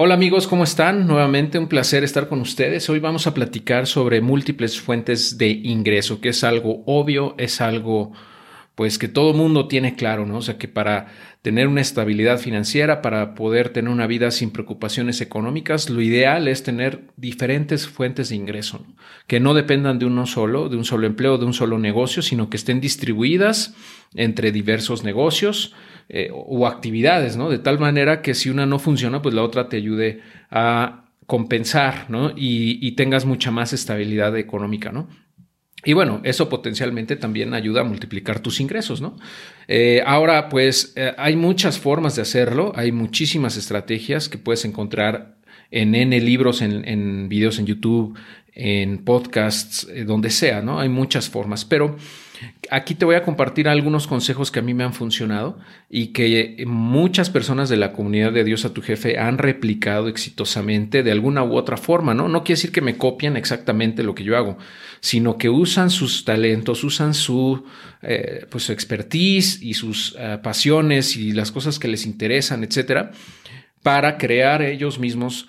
Hola amigos, ¿cómo están? Nuevamente un placer estar con ustedes. Hoy vamos a platicar sobre múltiples fuentes de ingreso, que es algo obvio, es algo pues que todo mundo tiene claro, ¿no? O sea, que para tener una estabilidad financiera, para poder tener una vida sin preocupaciones económicas, lo ideal es tener diferentes fuentes de ingreso, que no dependan de uno solo, de un solo empleo, de un solo negocio, sino que estén distribuidas entre diversos negocios eh, o actividades, ¿no? De tal manera que si una no funciona, pues la otra te ayude a compensar, ¿no? Y, tengas mucha más estabilidad económica, ¿no? Y bueno, eso potencialmente también ayuda a multiplicar tus ingresos, ¿no? Eh, ahora, pues eh, hay muchas formas de hacerlo, hay muchísimas estrategias que puedes encontrar en N libros, en, videos en YouTube, en podcasts, eh, donde sea, ¿no? Hay muchas formas, pero aquí te voy a compartir algunos consejos que a mí me han funcionado y que muchas personas de la comunidad de Dios a tu jefe han replicado exitosamente de alguna u otra forma, ¿no? No quiere decir que me copian exactamente lo que yo hago, sino que usan sus talentos, usan su, eh, pues, expertise y sus eh, pasiones y las cosas que les interesan, etcétera, para crear ellos mismos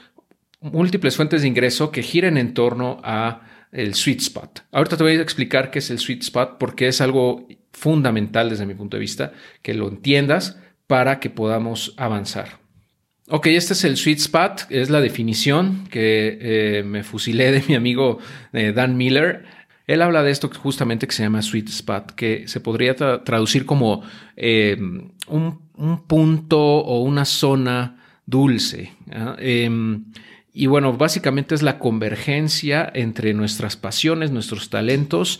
múltiples fuentes de ingreso que giren en torno a el sweet spot. Ahorita te voy a explicar qué es el sweet spot porque es algo fundamental desde mi punto de vista que lo entiendas para que podamos avanzar. Ok, este es el sweet spot, es la definición que eh, me fusilé de mi amigo eh, Dan Miller. Él habla de esto justamente que se llama sweet spot, que se podría traducir como eh, un, punto o una zona dulce. Y bueno, básicamente es la convergencia entre nuestras pasiones, nuestros talentos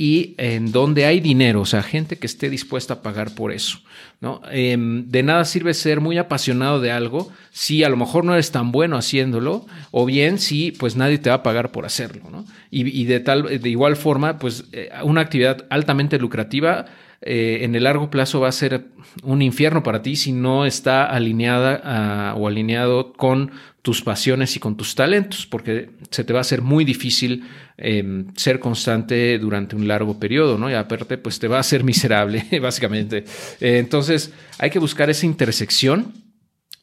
y en donde hay dinero, o sea, gente que esté dispuesta a pagar por eso, ¿no? Em, de nada sirve ser muy apasionado de algo si a lo mejor no eres tan bueno haciéndolo, o bien si pues nadie te va a pagar por hacerlo, ¿no? Y, de tal, de igual forma, pues eh, una actividad altamente lucrativa eh, en el largo plazo va a ser un infierno para ti si no está alineada o alineado con tus pasiones y con tus talentos, porque se te va a hacer muy difícil em, ser constante durante un largo periodo, ¿no? Y aparte, pues te va a hacer miserable, básicamente. Eh, entonces, hay que buscar esa intersección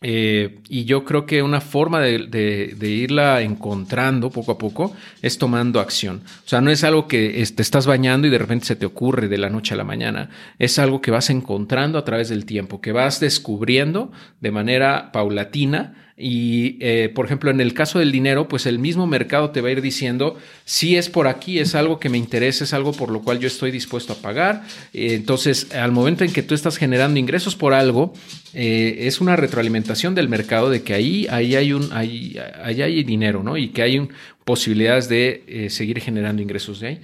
eh, y yo creo que una forma de, irla encontrando poco a poco es tomando acción. O sea, no es algo que te estás bañando y de repente se te ocurre de la noche a la mañana. Es algo que vas encontrando a través del tiempo, que vas descubriendo de manera paulatina y, eh, por ejemplo, en el caso del dinero, pues el mismo mercado te va a ir diciendo si es por aquí, es algo que me interesa, es algo por lo cual yo estoy dispuesto a pagar. Eh, entonces, al momento en que tú estás generando ingresos por algo, eh, es una retroalimentación del mercado de que ahí, ahí hay un, ahí, ahí hay dinero, ¿no? Y que hay posibilidades de seguir generando ingresos de ahí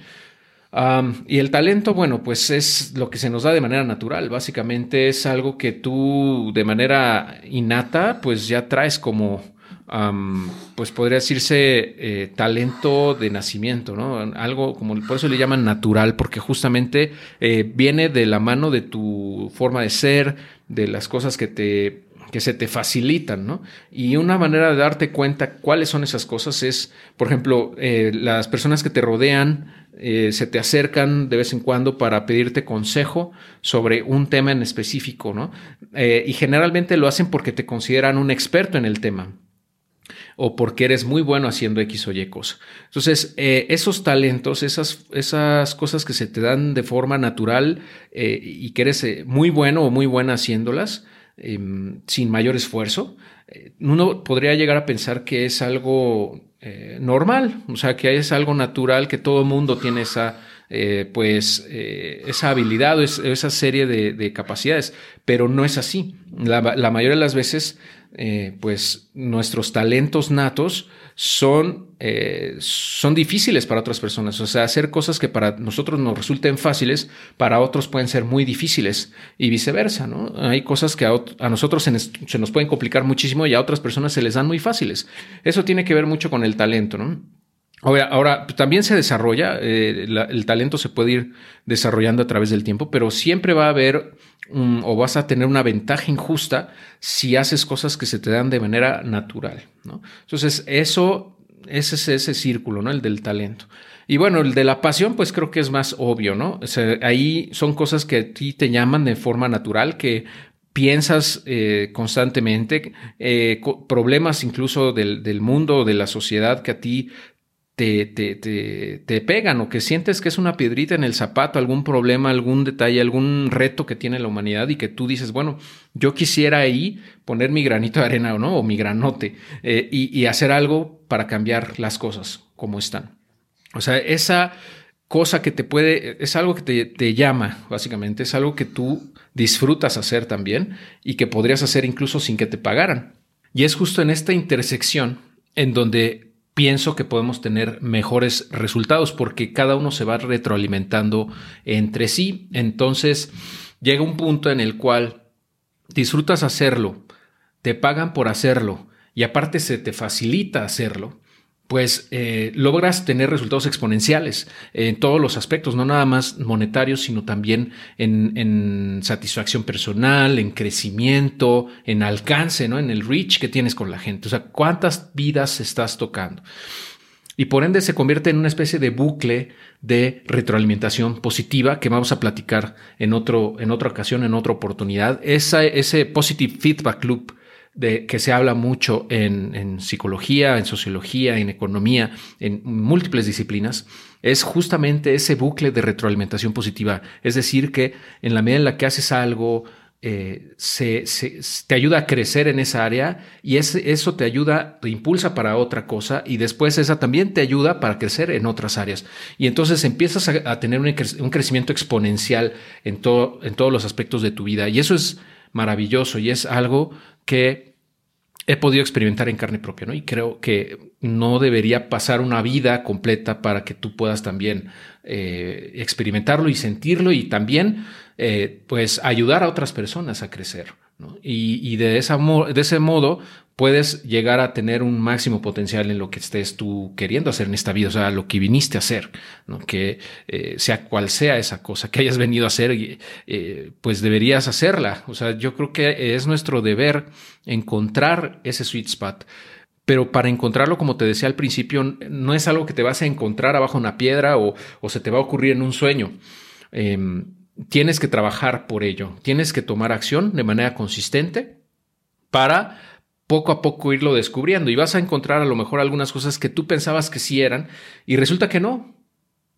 y el talento, bueno, pues es lo que se nos da de manera natural. Básicamente es algo que tú de manera innata, pues ya traes como, pues podría decirse eh, talento de nacimiento, ¿no? Algo como, por eso le llaman natural, porque justamente eh, viene de la mano de tu forma de ser, de las cosas que te que se te facilitan, ¿no? Y una manera de darte cuenta cuáles son esas cosas es, por ejemplo, eh, las personas que te rodean eh, se te acercan de vez en cuando para pedirte consejo sobre un tema en específico, ¿no? Eh, y generalmente lo hacen porque te consideran un experto en el tema o porque eres muy bueno haciendo X o Y cosa. Entonces, esos talentos, esas, esas cosas que se te dan de forma natural y que eres muy bueno o muy buena haciéndolas, Em, sin mayor esfuerzo, eh, uno podría llegar a pensar que es algo eh, normal, o sea, que es algo natural, que todo mundo tiene esa, eh, pues, esa habilidad o esa serie de, capacidades, pero no es así. La, la mayoría de las veces, pues, nuestros talentos natos son, eh, son difíciles para otras personas. O sea, hacer cosas que para nosotros nos resulten fáciles, para otros pueden ser muy difíciles y viceversa, ¿no? Hay cosas que a, nosotros se, nos pueden complicar muchísimo y a otras personas se les dan muy fáciles. Eso tiene que ver mucho con el talento, ¿no? Ahora, ahora, también se desarrolla, eh, el talento se puede ir desarrollando a través del tiempo, pero siempre va a haber o vas a tener una ventaja injusta si haces cosas que se te dan de manera natural. ¿no? Entonces, eso, ese es ese círculo, ¿no? El del talento. Y bueno, el de la pasión, pues creo que es más obvio, ¿no? ahí son cosas que a ti te llaman de forma natural, que piensas eh, constantemente, eh, problemas incluso del, del, mundo, de la sociedad que a ti te, te, te, pegan o que sientes que es una piedrita en el zapato, algún problema, algún detalle, algún reto que tiene la humanidad y que tú dices, bueno, yo quisiera ahí poner mi granito de arena o no, o mi granote eh, y, y hacer algo para cambiar las cosas como están. O sea, esa cosa que te puede, es algo que te, te, llama, básicamente, es algo que tú disfrutas hacer también y que podrías hacer incluso sin que te pagaran. Y es justo en esta intersección en donde pienso que podemos tener mejores resultados porque cada uno se va retroalimentando entre sí. Entonces llega un punto en el cual disfrutas hacerlo, te pagan por hacerlo y aparte se te facilita hacerlo pues eh, logras tener resultados exponenciales en todos los aspectos, no nada más monetarios, sino también en, satisfacción personal, en crecimiento, en alcance, ¿no? En el reach que tienes con la gente. O sea, cuántas vidas estás tocando. Y por ende se convierte en una especie de bucle de retroalimentación positiva que vamos a platicar en, otro, en otra ocasión, en otra oportunidad. Ese positive feedback loop de que se habla mucho en, psicología, en sociología, en economía, en múltiples disciplinas, es justamente ese bucle de retroalimentación positiva. Es decir, que en la medida en la que haces algo, eh, se, te ayuda a crecer en esa área y eso te ayuda, te impulsa para otra cosa y después esa también te ayuda para crecer en otras áreas. Y entonces empiezas a, tener un, crecimiento exponencial en todos los aspectos de tu vida. Y eso es maravilloso y es algo que he podido experimentar en carne propia, ¿no? Y creo que no debería pasar una vida completa para que tú puedas también eh, experimentarlo y sentirlo y también, eh, pues, ayudar a otras personas a crecer. Y, de, esa de ese modo puedes llegar a tener un máximo potencial en lo que estés tú queriendo hacer en esta vida, o sea, lo que viniste a hacer, ¿no? que eh, sea cual sea esa cosa que hayas venido a hacer, eh, pues deberías hacerla. O sea, yo creo que es nuestro deber encontrar ese sweet spot. Pero para encontrarlo, como te decía al principio, no es algo que te vas a encontrar abajo una piedra o, se te va a ocurrir en un sueño. Eh, tienes que trabajar por ello, tienes que tomar acción de manera consistente para poco a poco irlo descubriendo y vas a encontrar a lo mejor algunas cosas que tú pensabas que sí eran y resulta que no.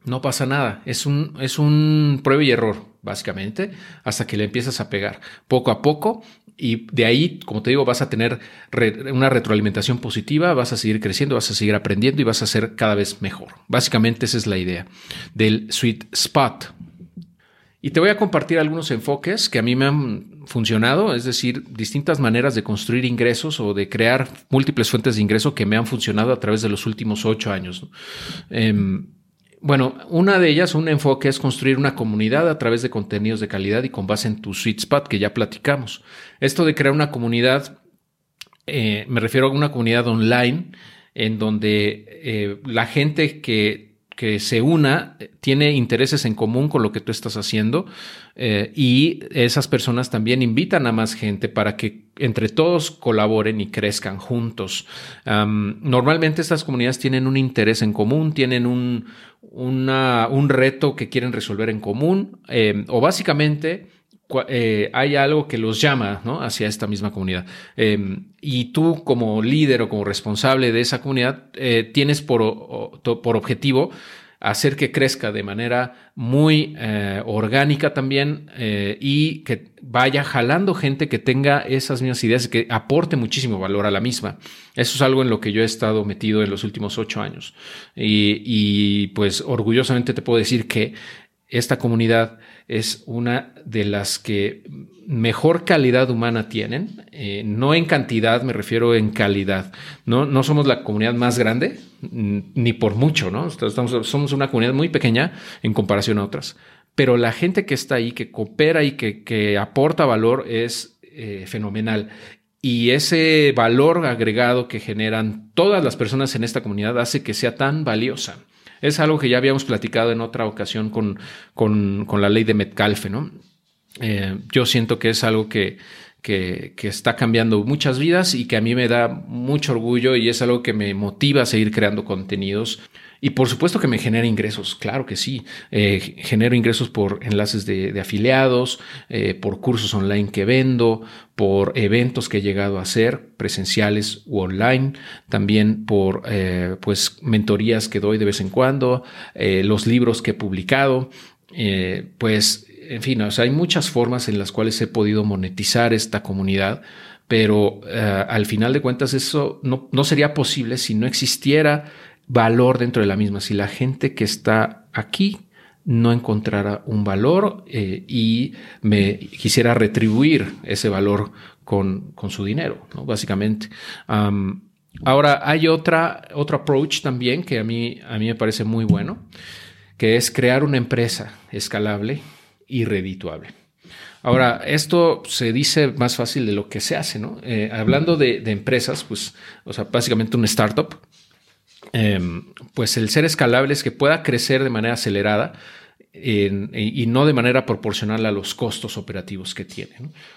No pasa nada, es un, es un prueba y error, básicamente, hasta que le empiezas a pegar poco a poco y de ahí, como te digo, vas a tener una retroalimentación positiva, vas a seguir creciendo, vas a seguir aprendiendo y vas a ser cada vez mejor. Básicamente esa es la idea del sweet spot. Y te voy a compartir algunos enfoques que a mí me han funcionado, es decir, distintas maneras de construir ingresos o de crear múltiples fuentes de ingreso que me han funcionado a través de los últimos ocho años. Em, bueno, una de ellas, un enfoque es construir una comunidad a través de contenidos de calidad y con base en tu sweet spot que ya platicamos. Esto de crear una comunidad, eh, me refiero a una comunidad online en donde eh, la gente que que se una, eh, tiene intereses en común con lo que tú estás haciendo eh, y esas personas también invitan a más gente para que entre todos colaboren y crezcan juntos. normalmente estas comunidades tienen un interés en común, tienen un, un reto que quieren resolver en común eh, o básicamente eh, hay algo que los llama hacia esta misma comunidad. Em, y tú como líder o como responsable de esa comunidad eh, tienes por, por, objetivo hacer que crezca de manera muy eh, orgánica también y que vaya jalando gente que tenga esas mismas ideas y que aporte muchísimo valor a la misma. Eso es algo en lo que yo he estado metido en los últimos ocho años. Y, y pues orgullosamente te puedo decir que esta comunidad es una de las que mejor calidad humana tienen, eh, no en cantidad, me refiero en calidad. No, no somos la comunidad más grande, ni por mucho, ¿no? Estamos, somos una comunidad muy pequeña en comparación a otras, pero la gente que está ahí, que coopera y que, aporta valor es eh, fenomenal. Y ese valor agregado que generan todas las personas en esta comunidad hace que sea tan valiosa. Es algo que ya habíamos platicado en otra ocasión con, con, la ley de Metcalfe, ¿no? Eh, yo siento que es algo que, que, que, está cambiando muchas vidas y que a mí me da mucho orgullo y es algo que me motiva a seguir creando contenidos. Y por supuesto que me genera ingresos, claro que sí. Eh, genero ingresos por enlaces de, afiliados, eh, por cursos online que vendo, por eventos que he llegado a hacer, presenciales u online, también por eh, pues mentorías que doy de vez en cuando, los libros que he publicado, pues en fin, hay muchas formas en las cuales he podido monetizar esta comunidad pero al final de cuentas eso no, no, sería posible si no existiera valor dentro de la misma. Si la gente que está aquí no encontrara un valor eh, y me quisiera retribuir ese valor con, con su dinero, básicamente. ahora, hay otra, otro approach también que a mí, a mí me parece muy bueno, que es crear una empresa escalable y redituable. Ahora, esto se dice más fácil de lo que se hace, ¿no? Eh, hablando de, de, empresas, pues, o sea, básicamente un startup, Em, pues el ser escalable es que pueda crecer de manera acelerada y no de manera proporcional a los costos operativos que tiene.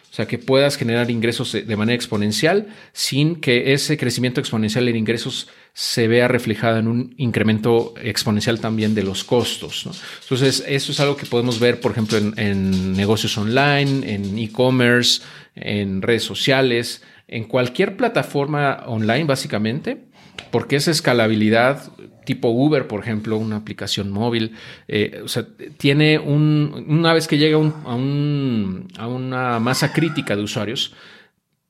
O sea, que puedas generar ingresos de, manera exponencial sin que ese crecimiento exponencial en ingresos se vea reflejado en un incremento exponencial también de los costos. Entonces, eso es algo que podemos ver, por ejemplo, en negocios online, en e-commerce, en redes sociales, en cualquier plataforma online, básicamente porque esa escalabilidad tipo Uber, por ejemplo, una aplicación móvil, eh, o sea, tiene un, una vez que llega a, a una masa crítica de usuarios,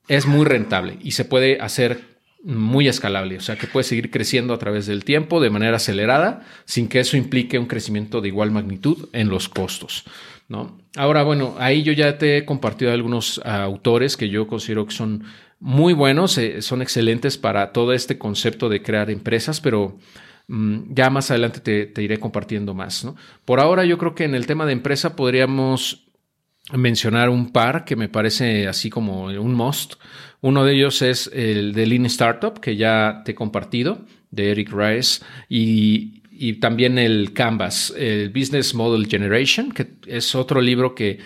es muy rentable y se puede hacer muy escalable, o sea que puede seguir creciendo a través del tiempo de manera acelerada sin que eso implique un crecimiento de igual magnitud en los costos. ¿no? Ahora, bueno, ahí yo ya te he compartido algunos autores que yo considero que son muy buenos, son excelentes para todo este concepto de crear empresas, pero mm, ya más adelante te, iré compartiendo más. Por ahora yo creo que en el tema de empresa podríamos mencionar un par que me parece así como un must. Uno de ellos es el de Lean Startup, que ya te he compartido, de Eric Rice, y también el Canvas, el Business Model Generation, que es otro libro que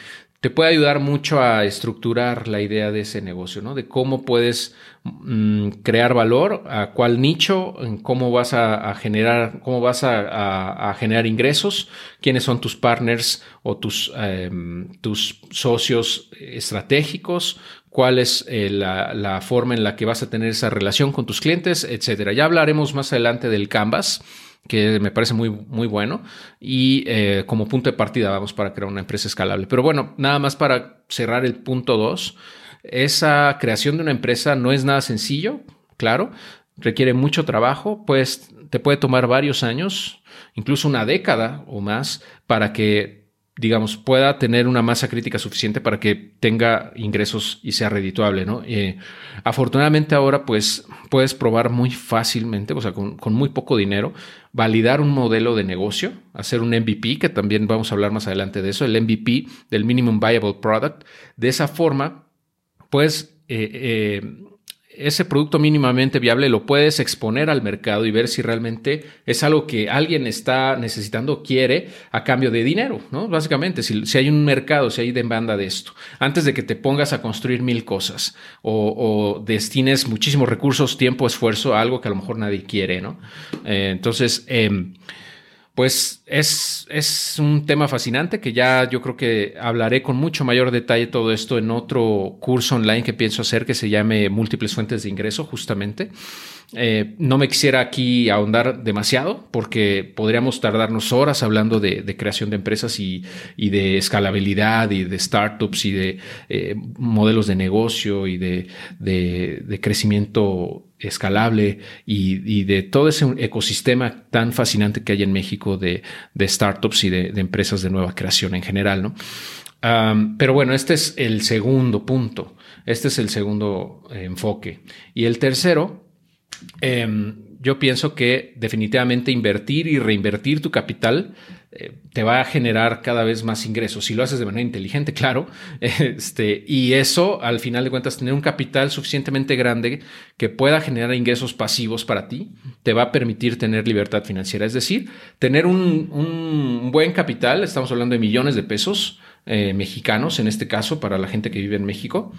te puede ayudar mucho a estructurar la idea de ese negocio, ¿no? De cómo puedes mm, crear valor, a cuál nicho, cómo vas a, generar, cómo vas a, generar ingresos, quiénes son tus partners o tus, em, tus socios estratégicos, cuál es eh, la, la, forma en la que vas a tener esa relación con tus clientes, etcétera. Ya hablaremos más adelante del Canvas que me parece muy, muy bueno. Y eh, como punto de partida vamos para crear una empresa escalable. Pero bueno, nada más para cerrar el punto 2. Esa creación de una empresa no es nada sencillo, claro. Requiere mucho trabajo, pues te puede tomar varios años, incluso una década o más, para que digamos, pueda tener una masa crítica suficiente para que tenga ingresos y sea redituable, ¿no? Eh, afortunadamente ahora, pues, puedes probar muy fácilmente, o sea, con, muy poco dinero, validar un modelo de negocio, hacer un MVP, que también vamos a hablar más adelante de eso, el MVP del Minimum Viable Product. De esa forma, puedes eh, eh, ese producto mínimamente viable lo puedes exponer al mercado y ver si realmente es algo que alguien está necesitando quiere a cambio de dinero, ¿no? Básicamente, si, hay un mercado, si hay demanda de esto, antes de que te pongas a construir mil cosas o, destines muchísimos recursos, tiempo, esfuerzo a algo que a lo mejor nadie quiere, ¿no? Eh, entonces, em, pues es, es, un tema fascinante que ya yo creo que hablaré con mucho mayor detalle todo esto en otro curso online que pienso hacer que se llame Múltiples Fuentes de Ingreso, justamente. Eh, no me quisiera aquí ahondar demasiado porque podríamos tardarnos horas hablando de, creación de empresas y, de escalabilidad y de startups y de eh, modelos de negocio y de, de crecimiento escalable y, de todo ese ecosistema tan fascinante que hay en México de, startups y de, empresas de nueva creación en general. ¿no? pero bueno, este es el segundo punto, este es el segundo eh, enfoque. Y el tercero, em, yo pienso que definitivamente invertir y reinvertir tu capital te va a generar cada vez más ingresos. Si lo haces de manera inteligente, claro. Este, y eso, al final de cuentas, tener un capital suficientemente grande que pueda generar ingresos pasivos para ti, te va a permitir tener libertad financiera. Es decir, tener un, un buen capital, estamos hablando de millones de pesos, eh, mexicanos, en este caso, para la gente que vive en México,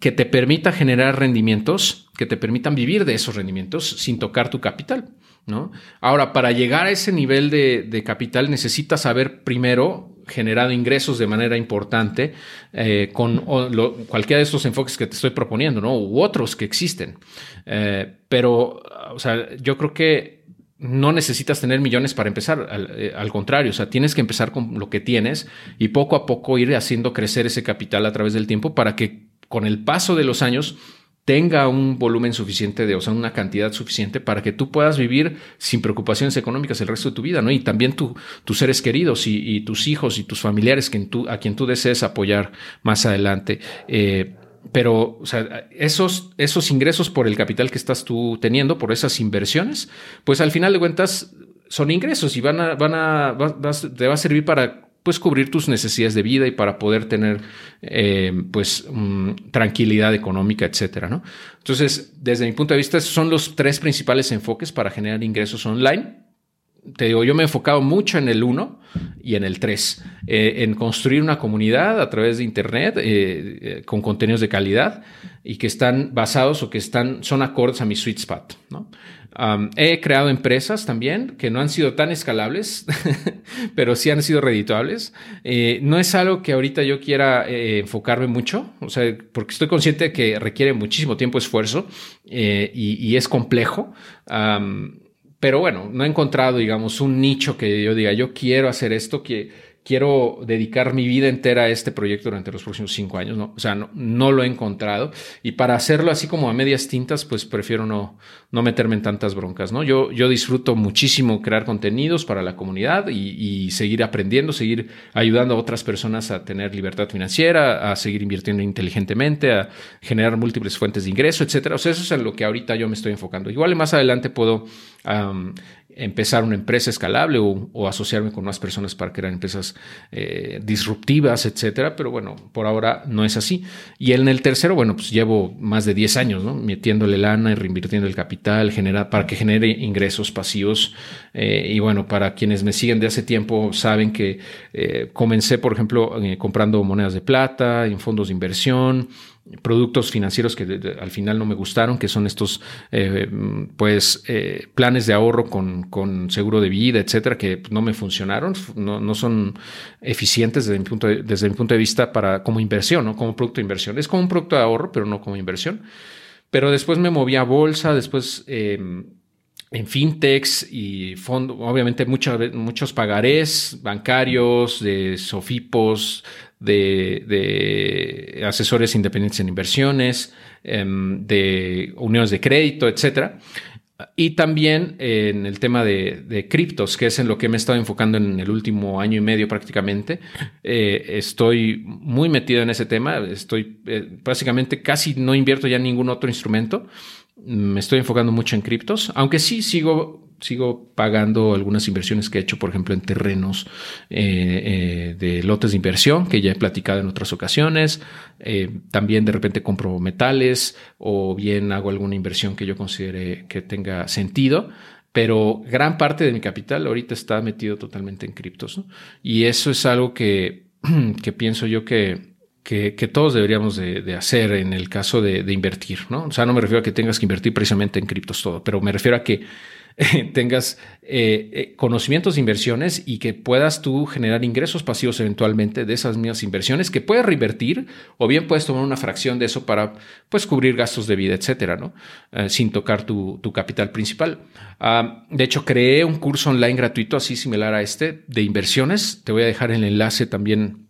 que te permita generar rendimientos, que te permitan vivir de esos rendimientos sin tocar tu capital. ¿No? Ahora, para llegar a ese nivel de, capital necesitas haber primero generado ingresos de manera importante eh, con cualquiera de estos enfoques que te estoy proponiendo, ¿no? U otros que existen. Eh, pero, o sea, yo creo que no necesitas tener millones para empezar, eh, al, contrario, o sea, tienes que empezar con lo que tienes y poco a poco ir haciendo crecer ese capital a través del tiempo para que con el paso de los años tenga un volumen suficiente de, o sea, una cantidad suficiente para que tú puedas vivir sin preocupaciones económicas el resto de tu vida, ¿no? Y también tus seres queridos y, tus hijos y tus familiares que a quien tú desees apoyar más adelante. Eh, pero, o sea, esos, esos ingresos por el capital que estás tú teniendo, por esas inversiones, pues al final de cuentas son ingresos y van a, van a, te va a servir para pues cubrir tus necesidades de vida y para poder tener eh, pues mm, tranquilidad económica, etcétera, ¿no? Entonces, desde mi punto de vista, son los tres principales enfoques para generar ingresos online. Te digo, yo me he enfocado mucho en el uno y en el tres, eh, en construir una comunidad a través de internet eh, con contenidos de calidad y que están basados o que están, son acordes a mi sweet spot, ¿no? he creado empresas también que no han sido tan escalables, pero sí han sido redituables. Eh, no es algo que ahorita yo quiera eh, enfocarme mucho, o sea, porque estoy consciente que requiere muchísimo tiempo, esfuerzo eh, y, es complejo. Pero bueno, no he encontrado, digamos, un nicho que yo diga, yo quiero hacer esto, que quiero dedicar mi vida entera a este proyecto durante los próximos cinco años, ¿no? O sea, no, lo he encontrado. Y para hacerlo así como a medias tintas, pues prefiero no, no meterme en tantas broncas, ¿no? Yo, yo disfruto muchísimo crear contenidos para la comunidad y, seguir aprendiendo, seguir ayudando a otras personas a tener libertad financiera, a seguir invirtiendo inteligentemente, a generar múltiples fuentes de ingreso, etcétera. O sea, eso es en lo que ahorita yo me estoy enfocando. Igual más adelante puedo empezar una empresa escalable o, asociarme con más personas para crear empresas eh, disruptivas, etcétera. Pero bueno, por ahora no es así. Y en el tercero, bueno, pues llevo más de 10 años, ¿no? Metiéndole lana y reinvirtiendo el capital para que genere ingresos pasivos. Eh, y bueno, para quienes me siguen de hace tiempo, saben que eh, comencé, por ejemplo, comprando monedas de plata en fondos de inversión productos financieros que al final no me gustaron, que son estos eh, pues eh, planes de ahorro con, con, seguro de vida, etcétera, que no me funcionaron, no, no son eficientes desde mi, punto de, desde mi punto de vista para como inversión, ¿no? como producto de inversión. Es como un producto de ahorro, pero no como inversión. Pero después me moví a bolsa, después em, en fintechs y fondos, obviamente muchos, muchos pagarés bancarios, de sofipos, de, asesores independientes en inversiones, em, de uniones de crédito, etcétera. Y también en el tema de, criptos, que es en lo que me he estado enfocando en el último año y medio prácticamente. Eh, estoy muy metido en ese tema. Estoy eh, básicamente casi no invierto ya en ningún otro instrumento. Me estoy enfocando mucho en criptos, aunque sí sigo sigo pagando algunas inversiones que he hecho, por ejemplo, en terrenos eh, eh, de lotes de inversión, que ya he platicado en otras ocasiones. Eh, también de repente compro metales o bien hago alguna inversión que yo considere que tenga sentido. Pero gran parte de mi capital ahorita está metido totalmente en criptos. Y eso es algo que, que pienso yo que, que, todos deberíamos de, hacer en el caso de, de, invertir, ¿no? O sea, no me refiero a que tengas que invertir precisamente en criptos todo, pero me refiero a que tengas eh, eh, conocimientos de inversiones y que puedas tú generar ingresos pasivos eventualmente de esas mismas inversiones que puedes reinvertir o bien puedes tomar una fracción de eso para pues cubrir gastos de vida, etcétera, ¿no? Eh, sin tocar tu, capital principal. Ah, de hecho, creé un curso online gratuito así similar a este de inversiones. Te voy a dejar el enlace también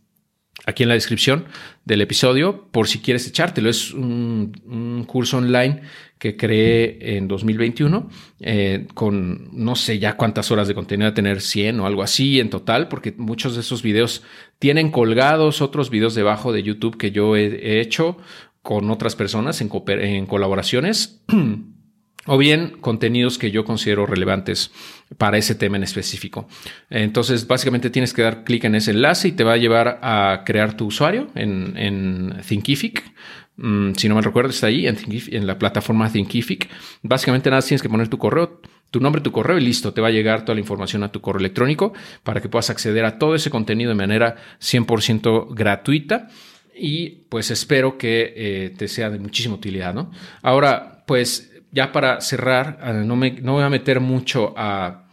aquí en la descripción del episodio por si quieres echártelo. Es un, curso online que creé en 2021 eh, con no sé ya cuántas horas de contenido, a tener 100 o algo así en total, porque muchos de esos videos tienen colgados otros videos debajo de YouTube que yo he, hecho con otras personas en, en colaboraciones. o bien contenidos que yo considero relevantes para ese tema en específico. Entonces, básicamente tienes que dar clic en ese enlace y te va a llevar a crear tu usuario en, en Thinkific. Mm, si no me recuerdo, está ahí en, en, la plataforma Thinkific. Básicamente nada, tienes que poner tu correo, tu nombre, tu correo y listo, te va a llegar toda la información a tu correo electrónico para que puedas acceder a todo ese contenido de manera 100% gratuita y pues espero que eh, te sea de muchísima utilidad, ¿no? Ahora, pues ya para cerrar, ah, no me, no voy a meter mucho a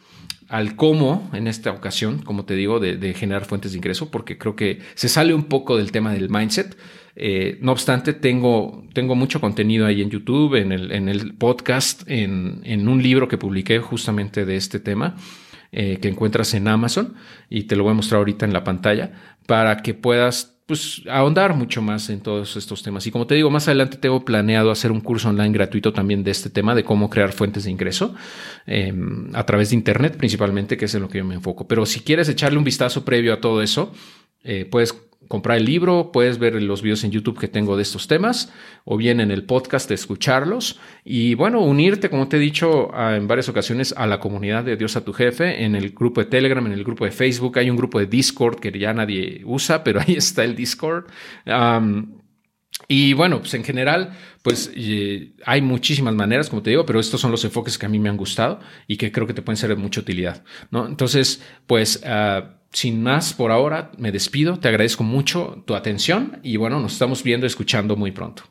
al cómo en esta ocasión, como te digo, de, generar fuentes de ingreso, porque creo que se sale un poco del tema del mindset. Eh, no obstante, tengo, tengo mucho contenido ahí en YouTube, en el, en el podcast, en, en, un libro que publiqué justamente de este tema, eh, que encuentras en Amazon, y te lo voy a mostrar ahorita en la pantalla, para que puedas pues ahondar mucho más en todos estos temas. Y como te digo, más adelante tengo planeado hacer un curso online gratuito también de este tema, de cómo crear fuentes de ingreso em, a través de Internet principalmente, que es en lo que yo me enfoco. Pero si quieres echarle un vistazo previo a todo eso, eh, puedes comprar el libro, puedes ver los videos en YouTube que tengo de estos temas o bien en el podcast escucharlos y bueno, unirte, como te he dicho en varias ocasiones, a la comunidad de Dios a tu jefe, en el grupo de Telegram, en el grupo de Facebook, hay un grupo de Discord que ya nadie usa, pero ahí está el Discord. y bueno, pues en general, pues hay muchísimas maneras, como te digo, pero estos son los enfoques que a mí me han gustado y que creo que te pueden ser de mucha utilidad, ¿no? Entonces, pues... Uh, sin más por ahora, me despido, te agradezco mucho tu atención y bueno, nos estamos viendo escuchando muy pronto.